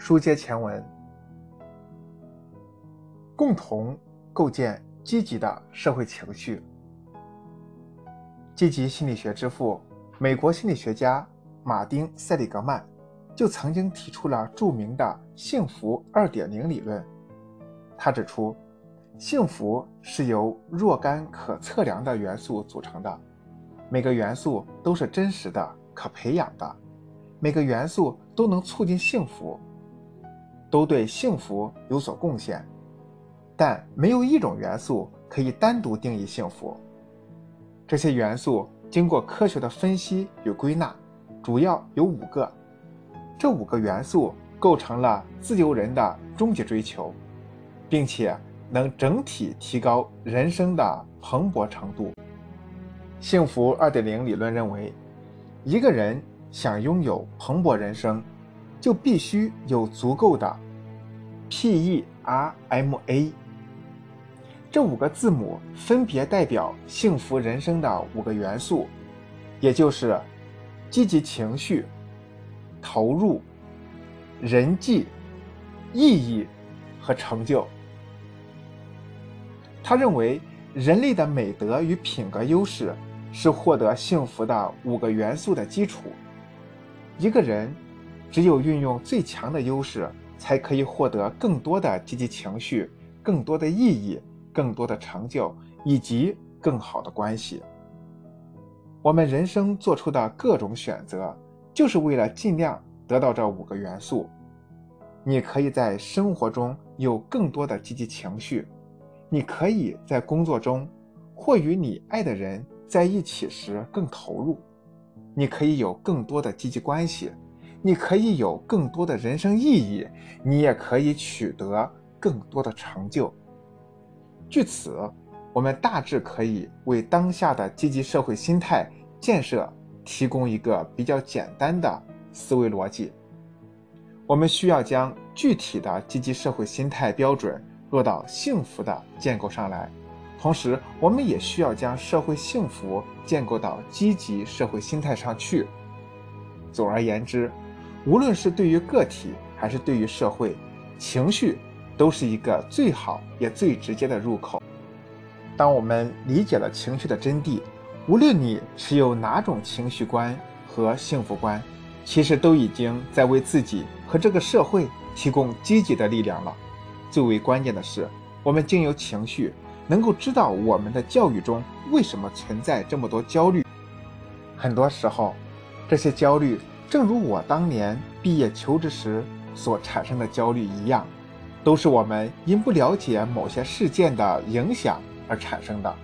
书接前文，共同构建积极的社会情绪。积极心理学之父、美国心理学家马丁·塞里格曼就曾经提出了著名的“幸福二点零”理论。他指出，幸福是由若干可测量的元素组成的，每个元素都是真实的、可培养的，每个元素都能促进幸福。都对幸福有所贡献，但没有一种元素可以单独定义幸福。这些元素经过科学的分析与归纳，主要有五个。这五个元素构成了自由人的终极追求，并且能整体提高人生的蓬勃程度。幸福二点零理论认为，一个人想拥有蓬勃人生。就必须有足够的 P E R M A 这五个字母，分别代表幸福人生的五个元素，也就是积极情绪、投入、人际、意义和成就。他认为，人类的美德与品格优势是获得幸福的五个元素的基础。一个人。只有运用最强的优势，才可以获得更多的积极情绪、更多的意义、更多的成就以及更好的关系。我们人生做出的各种选择，就是为了尽量得到这五个元素。你可以在生活中有更多的积极情绪，你可以在工作中或与你爱的人在一起时更投入，你可以有更多的积极关系。你可以有更多的人生意义，你也可以取得更多的成就。据此，我们大致可以为当下的积极社会心态建设提供一个比较简单的思维逻辑。我们需要将具体的积极社会心态标准落到幸福的建构上来，同时，我们也需要将社会幸福建构到积极社会心态上去。总而言之。无论是对于个体还是对于社会，情绪都是一个最好也最直接的入口。当我们理解了情绪的真谛，无论你持有哪种情绪观和幸福观，其实都已经在为自己和这个社会提供积极的力量了。最为关键的是，我们经由情绪，能够知道我们的教育中为什么存在这么多焦虑。很多时候，这些焦虑。正如我当年毕业求职时所产生的焦虑一样，都是我们因不了解某些事件的影响而产生的。